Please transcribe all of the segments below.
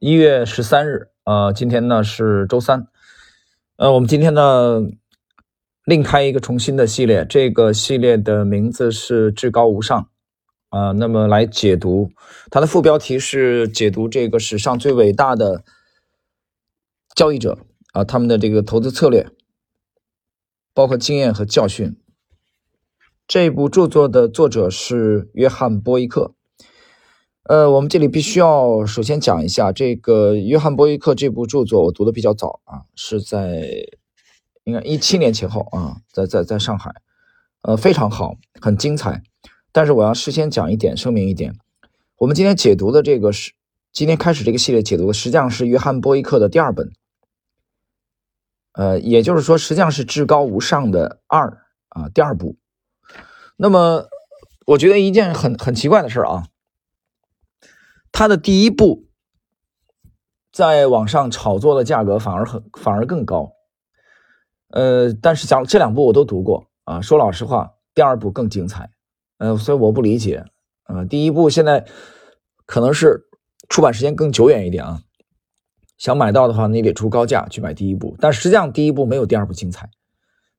一月十三日，呃，今天呢是周三，呃，我们今天呢另开一个重新的系列，这个系列的名字是至高无上，啊，那么来解读它的副标题是解读这个史上最伟大的交易者啊，他们的这个投资策略，包括经验和教训。这部著作的作者是约翰波伊克。呃，我们这里必须要首先讲一下这个约翰波伊克这部著作，我读的比较早啊，是在应该一七年前后啊，在在在上海，呃，非常好，很精彩。但是我要事先讲一点，声明一点，我们今天解读的这个是今天开始这个系列解读的，实际上是约翰波伊克的第二本，呃，也就是说，实际上是至高无上的二啊，第二部。那么，我觉得一件很很奇怪的事啊。它的第一部在网上炒作的价格反而很反而更高，呃，但是讲这两部我都读过啊，说老实话，第二部更精彩，呃，所以我不理解，呃，第一部现在可能是出版时间更久远一点啊，想买到的话，你得出高价去买第一部，但实际上第一部没有第二部精彩，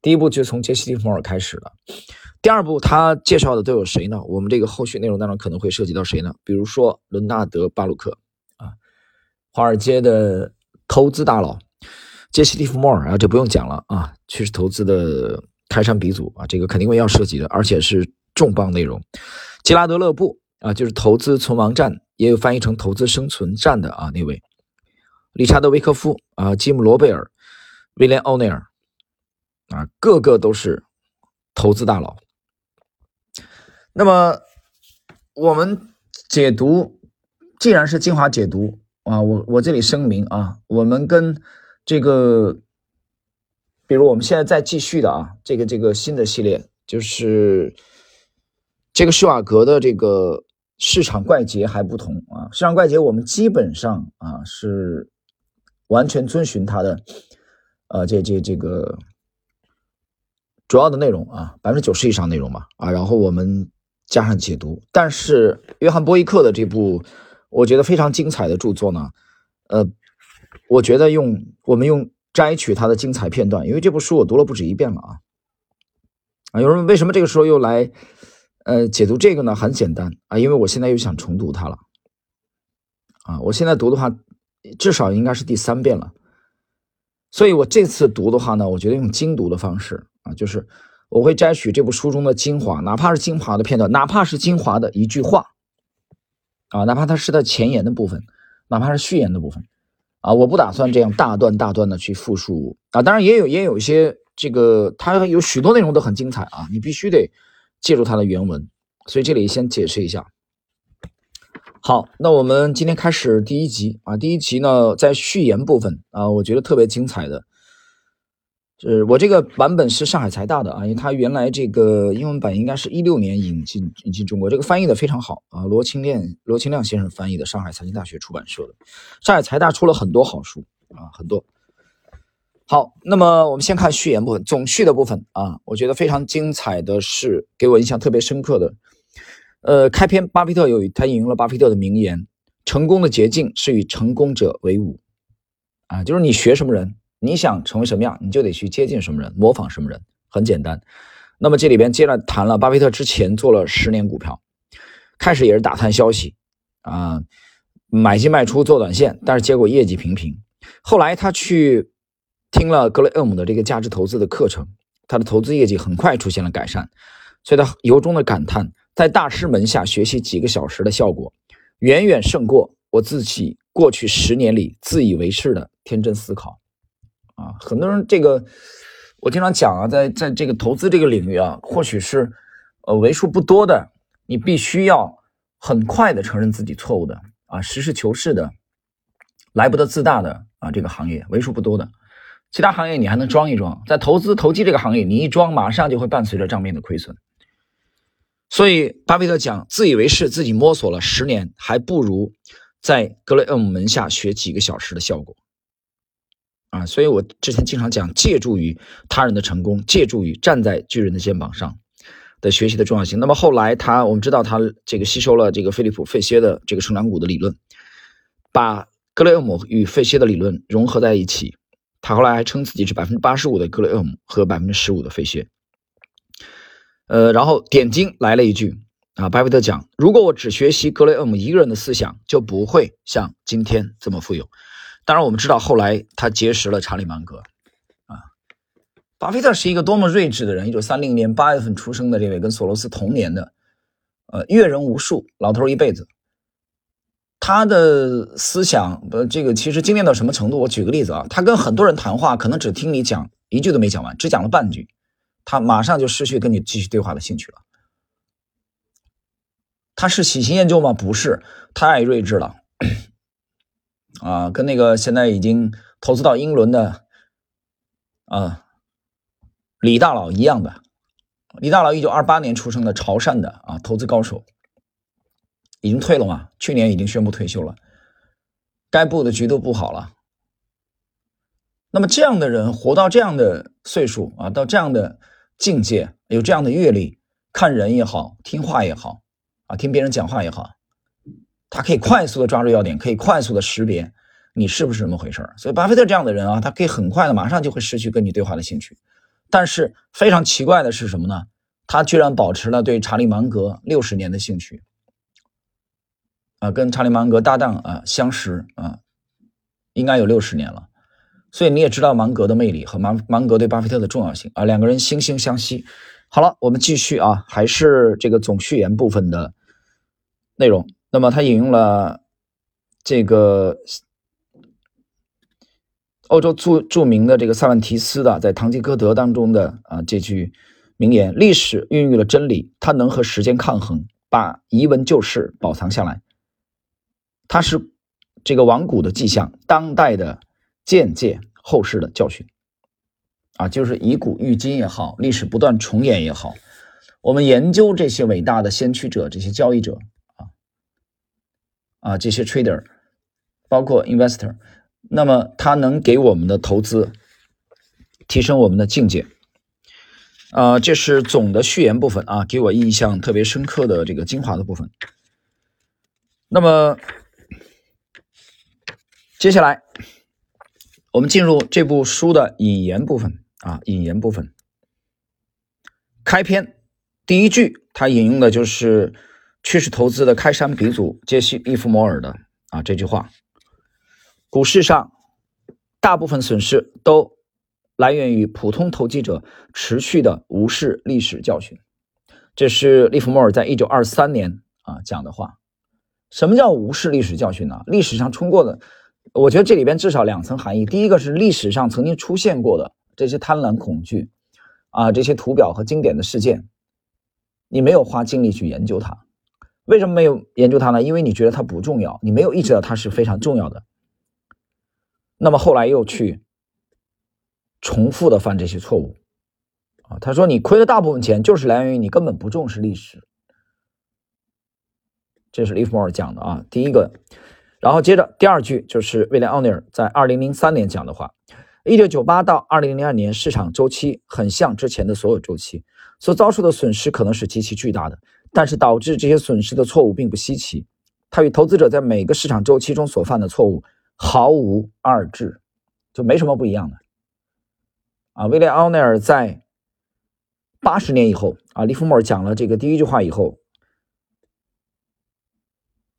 第一部就从杰西·蒂弗尔开始了。第二部他介绍的都有谁呢？我们这个后续内容当中可能会涉及到谁呢？比如说伦纳德·巴鲁克啊，华尔街的投资大佬杰西·蒂弗莫尔啊，这不用讲了啊，趋势投资的开山鼻祖啊，这个肯定会要涉及的，而且是重磅内容。吉拉德·勒布啊，就是投资存亡战，也有翻译成投资生存战的啊那位。理查德·维克夫啊，吉姆·罗贝尔、威廉·奥内尔啊，个个都是投资大佬。那么，我们解读，既然是精华解读啊，我我这里声明啊，我们跟这个，比如我们现在在继续的啊，这个这个新的系列，就是这个施瓦格的这个市场怪杰还不同啊，市场怪杰我们基本上啊是完全遵循他的，呃，这这这个主要的内容啊，百分之九十以上内容嘛啊，然后我们。加上解读，但是约翰波伊克的这部我觉得非常精彩的著作呢，呃，我觉得用我们用摘取它的精彩片段，因为这部书我读了不止一遍了啊啊！有人为什么这个时候又来呃解读这个呢？很简单啊，因为我现在又想重读它了啊！我现在读的话，至少应该是第三遍了，所以我这次读的话呢，我觉得用精读的方式啊，就是。我会摘取这部书中的精华，哪怕是精华的片段，哪怕是精华的一句话，啊，哪怕它是它前言的部分，哪怕是序言的部分，啊，我不打算这样大段大段的去复述啊。当然也有也有一些这个，它有许多内容都很精彩啊，你必须得借助它的原文。所以这里先解释一下。好，那我们今天开始第一集啊，第一集呢在序言部分啊，我觉得特别精彩的。是我这个版本是上海财大的啊，因为它原来这个英文版应该是一六年引进引进中国，这个翻译的非常好啊，罗清亮罗清亮先生翻译的，上海财经大学出版社的，上海财大出了很多好书啊，很多。好，那么我们先看序言部分，总序的部分啊，我觉得非常精彩的是给我印象特别深刻的，呃，开篇巴菲特有他引用了巴菲特的名言：成功的捷径是与成功者为伍，啊，就是你学什么人。你想成为什么样，你就得去接近什么人，模仿什么人，很简单。那么这里边接着谈了巴菲特之前做了十年股票，开始也是打探消息啊，买进卖出做短线，但是结果业绩平平。后来他去听了格雷厄姆的这个价值投资的课程，他的投资业绩很快出现了改善，所以他由衷的感叹，在大师门下学习几个小时的效果，远远胜过我自己过去十年里自以为是的天真思考。啊，很多人这个，我经常讲啊，在在这个投资这个领域啊，或许是呃为数不多的，你必须要很快的承认自己错误的啊，实事求是的，来不得自大的啊，这个行业为数不多的，其他行业你还能装一装，在投资投机这个行业，你一装马上就会伴随着账面的亏损。所以巴菲特讲，自以为是，自己摸索了十年，还不如在格雷厄姆门下学几个小时的效果。啊，所以我之前经常讲，借助于他人的成功，借助于站在巨人的肩膀上的学习的重要性。那么后来他，我们知道他这个吸收了这个菲利普·费歇的这个成长股的理论，把格雷厄姆与费歇的理论融合在一起。他后来还称自己是百分之八十五的格雷厄姆和百分之十五的费歇。呃，然后点睛来了一句啊，巴菲特讲：如果我只学习格雷厄姆一个人的思想，就不会像今天这么富有。当然，我们知道后来他结识了查理芒格。啊，巴菲特是一个多么睿智的人！一九三零年八月份出生的这位，跟索罗斯同年的，呃，阅人无数，老头一辈子。他的思想，呃，这个其实精炼到什么程度？我举个例子啊，他跟很多人谈话，可能只听你讲一句都没讲完，只讲了半句，他马上就失去跟你继续对话的兴趣了。他是喜新厌旧吗？不是，太睿智了，啊，跟那个现在已经投资到英伦的啊李大佬一样的。李大佬一九二八年出生的潮汕的啊，投资高手。已经退了嘛？去年已经宣布退休了，该布的局都布好了。那么这样的人活到这样的岁数啊，到这样的境界，有这样的阅历，看人也好，听话也好，啊，听别人讲话也好，他可以快速的抓住要点，可以快速的识别你是不是这么回事所以，巴菲特这样的人啊，他可以很快的马上就会失去跟你对话的兴趣。但是非常奇怪的是什么呢？他居然保持了对查理芒格六十年的兴趣。啊，跟查理芒格搭档啊，相识啊，应该有六十年了，所以你也知道芒格的魅力和芒芒格对巴菲特的重要性啊，两个人惺惺相惜。好了，我们继续啊，还是这个总序言部分的内容。那么他引用了这个欧洲著著名的这个塞万提斯的在《堂吉诃德》当中的啊这句名言：“历史孕育了真理，它能和时间抗衡，把遗文旧事保藏下来。”它是这个亡古的迹象，当代的见解，后世的教训，啊，就是以古喻今也好，历史不断重演也好，我们研究这些伟大的先驱者，这些交易者啊，这些 trader，包括 investor，那么它能给我们的投资提升我们的境界，啊，这是总的序言部分啊，给我印象特别深刻的这个精华的部分，那么。接下来，我们进入这部书的引言部分啊，引言部分。开篇第一句，他引用的就是趋势投资的开山鼻祖杰西·利弗摩尔的啊这句话：股市上大部分损失都来源于普通投机者持续的无视历史教训。这是利弗莫尔在一九二三年啊讲的话。什么叫无视历史教训呢？历史上冲过的。我觉得这里边至少两层含义。第一个是历史上曾经出现过的这些贪婪、恐惧，啊，这些图表和经典的事件，你没有花精力去研究它。为什么没有研究它呢？因为你觉得它不重要，你没有意识到它是非常重要的。那么后来又去重复的犯这些错误，啊，他说你亏的大部分钱，就是来源于你根本不重视历史。这是利弗莫尔讲的啊，第一个。然后接着第二句就是威廉奥尼尔在二零零三年讲的话：，一九九八到二零零二年市场周期很像之前的所有周期，所遭受的损失可能是极其巨大的，但是导致这些损失的错误并不稀奇，它与投资者在每个市场周期中所犯的错误毫无二致，就没什么不一样的。啊，威廉奥尼尔在八十年以后啊，利弗莫尔讲了这个第一句话以后。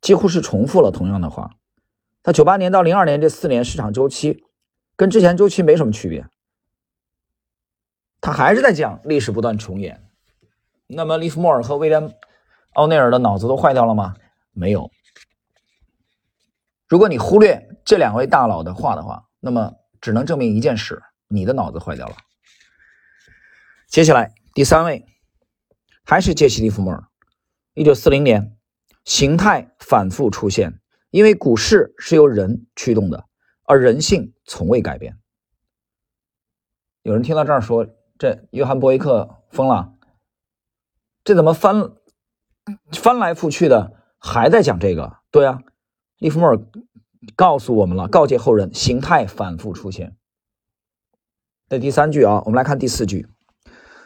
几乎是重复了同样的话，他九八年到零二年这四年市场周期跟之前周期没什么区别，他还是在讲历史不断重演。那么利弗莫尔和威廉奥内尔的脑子都坏掉了吗？没有。如果你忽略这两位大佬的话的话，那么只能证明一件事：你的脑子坏掉了。接下来第三位还是杰西·利弗莫尔，一九四零年。形态反复出现，因为股市是由人驱动的，而人性从未改变。有人听到这儿说：“这约翰·伯伊克疯了，这怎么翻翻来覆去的还在讲这个？”对啊，利弗莫尔告诉我们了，告诫后人：形态反复出现。这第三句啊，我们来看第四句：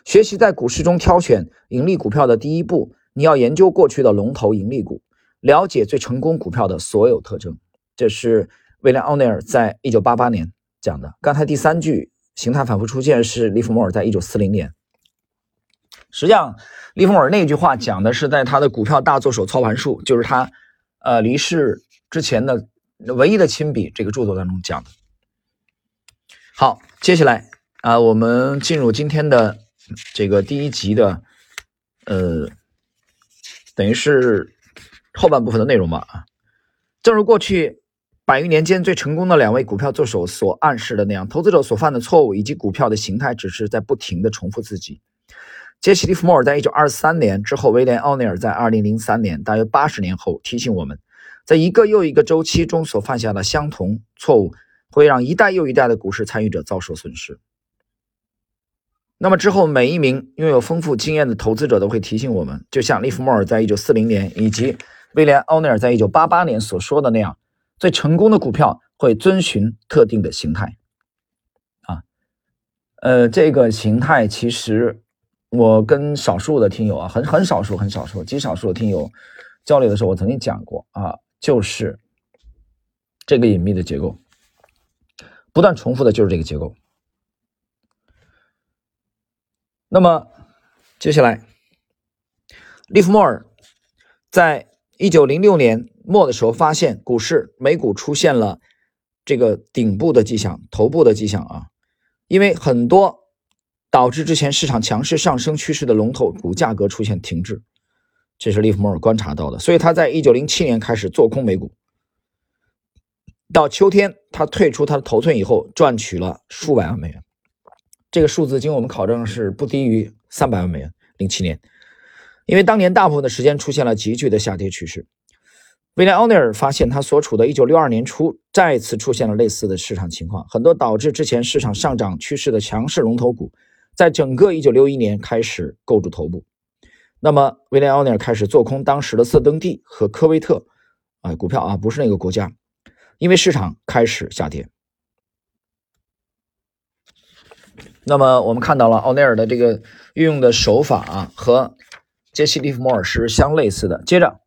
学习在股市中挑选盈利股票的第一步。你要研究过去的龙头盈利股，了解最成功股票的所有特征。这是威廉奥尼尔在一九八八年讲的。刚才第三句形态反复出现是利弗莫尔在一九四零年。实际上，利弗莫尔那句话讲的是在他的股票大作手操盘术，就是他呃离世之前的唯一的亲笔这个著作当中讲的。好，接下来啊，我们进入今天的这个第一集的呃，等于是后半部分的内容吧啊。正如过去百余年间最成功的两位股票作手所暗示的那样，投资者所犯的错误以及股票的形态，只是在不停的重复自己。杰西·利弗莫尔在一九二三年之后，威廉·奥尼尔在二零零三年，大约八十年后提醒我们，在一个又一个周期中所犯下的相同错误，会让一代又一代的股市参与者遭受损失。那么之后，每一名拥有丰富经验的投资者都会提醒我们，就像利弗莫尔在一九四零年以及威廉·奥尼尔在一九八八年所说的那样，最成功的股票会遵循特定的形态。啊，呃，这个形态其实。我跟少数的听友啊，很很少数、很少数、极少数的听友交流的时候，我曾经讲过啊，就是这个隐秘的结构，不断重复的就是这个结构。那么接下来，利弗莫尔在一九零六年末的时候，发现股市美股出现了这个顶部的迹象、头部的迹象啊，因为很多。导致之前市场强势上升趋势的龙头股价格出现停滞，这是利弗莫尔观察到的。所以他在一九零七年开始做空美股，到秋天他退出他的头寸以后，赚取了数百万美元。这个数字经我们考证是不低于三百万美元。零七年，因为当年大部分的时间出现了急剧的下跌趋势。威廉·奥尼尔发现，他所处的一九六二年初再次出现了类似的市场情况，很多导致之前市场上涨趋势的强势龙头股。在整个1961年开始构筑头部，那么威廉·奥尼尔开始做空当时的色登地和科威特，啊，股票啊，不是那个国家，因为市场开始下跌。那么我们看到了奥尼尔的这个运用的手法啊，和杰西·利弗莫尔是相类似的。接着，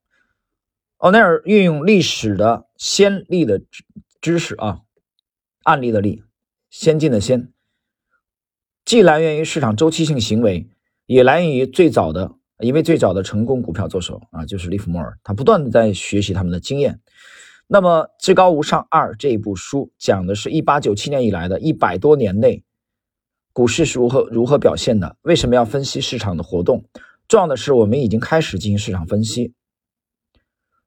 奥尼尔运用历史的先例的知知识啊，案例的例，先进的先。既来源于市场周期性行为，也来源于最早的一位最早的成功股票作手啊，就是利弗莫尔。他不断的在学习他们的经验。那么《至高无上二》这一部书讲的是1897年以来的一百多年内股市是如何如何表现的。为什么要分析市场的活动？重要的是，我们已经开始进行市场分析。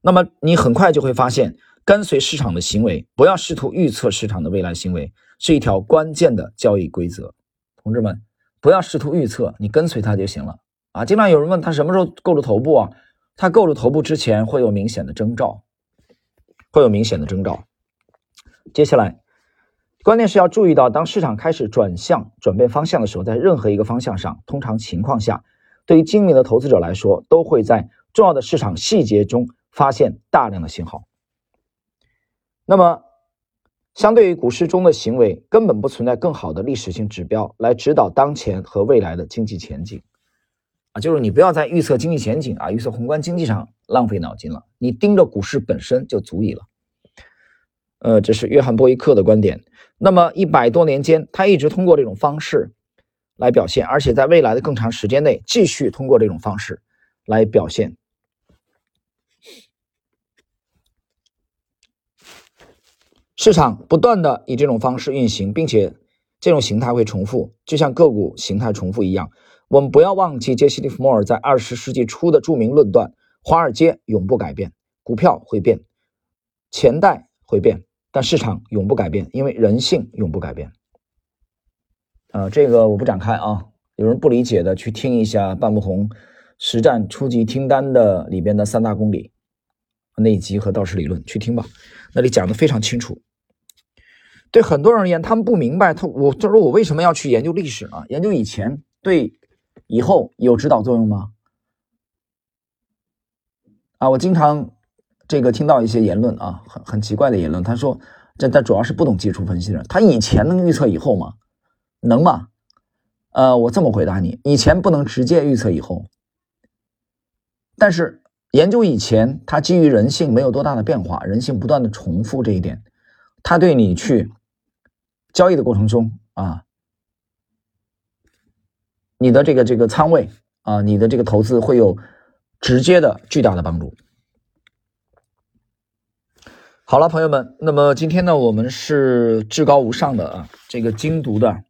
那么你很快就会发现，跟随市场的行为，不要试图预测市场的未来行为，是一条关键的交易规则。同志们，不要试图预测，你跟随它就行了啊！经常有人问他什么时候构筑头部啊？他构筑头部之前会有明显的征兆，会有明显的征兆。接下来，关键是要注意到，当市场开始转向、转变方向的时候，在任何一个方向上，通常情况下，对于精明的投资者来说，都会在重要的市场细节中发现大量的信号。那么，相对于股市中的行为，根本不存在更好的历史性指标来指导当前和未来的经济前景，啊，就是你不要在预测经济前景啊、预测宏观经济上浪费脑筋了，你盯着股市本身就足以了。呃，这是约翰·波伊克的观点。那么一百多年间，他一直通过这种方式来表现，而且在未来的更长时间内继续通过这种方式来表现。市场不断的以这种方式运行，并且这种形态会重复，就像个股形态重复一样。我们不要忘记杰西·利弗莫尔在二十世纪初的著名论断：华尔街永不改变，股票会变，钱袋会变，但市场永不改变，因为人性永不改变。啊，这个我不展开啊。有人不理解的，去听一下半不红实战初级听单的里边的三大公理那一集和道氏理论，去听吧，那里讲的非常清楚。对很多人而言，他们不明白，他我就说我为什么要去研究历史呢？研究以前对以后有指导作用吗？啊，我经常这个听到一些言论啊，很很奇怪的言论。他说，这他主要是不懂技术分析的人。他以前能预测以后吗？能吗？呃，我这么回答你：以前不能直接预测以后，但是研究以前，它基于人性没有多大的变化，人性不断的重复这一点。它对你去交易的过程中啊，你的这个这个仓位啊，你的这个投资会有直接的巨大的帮助。好了，朋友们，那么今天呢，我们是至高无上的啊，这个精读的，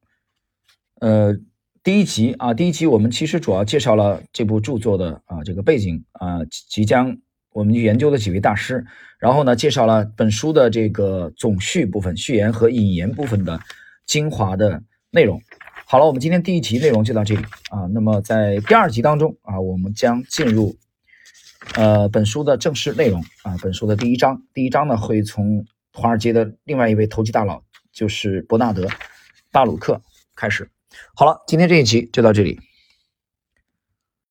呃，第一集啊，第一集我们其实主要介绍了这部著作的啊这个背景啊，即将我们研究的几位大师，然后呢，介绍了本书的这个总序部分、序言和引言部分的精华的内容。好了，我们今天第一集内容就到这里啊，那么在第二集当中啊，我们将进入。呃，本书的正式内容啊，本书的第一章，第一章呢会从华尔街的另外一位投机大佬，就是伯纳德·巴鲁克开始。好了，今天这一集就到这里。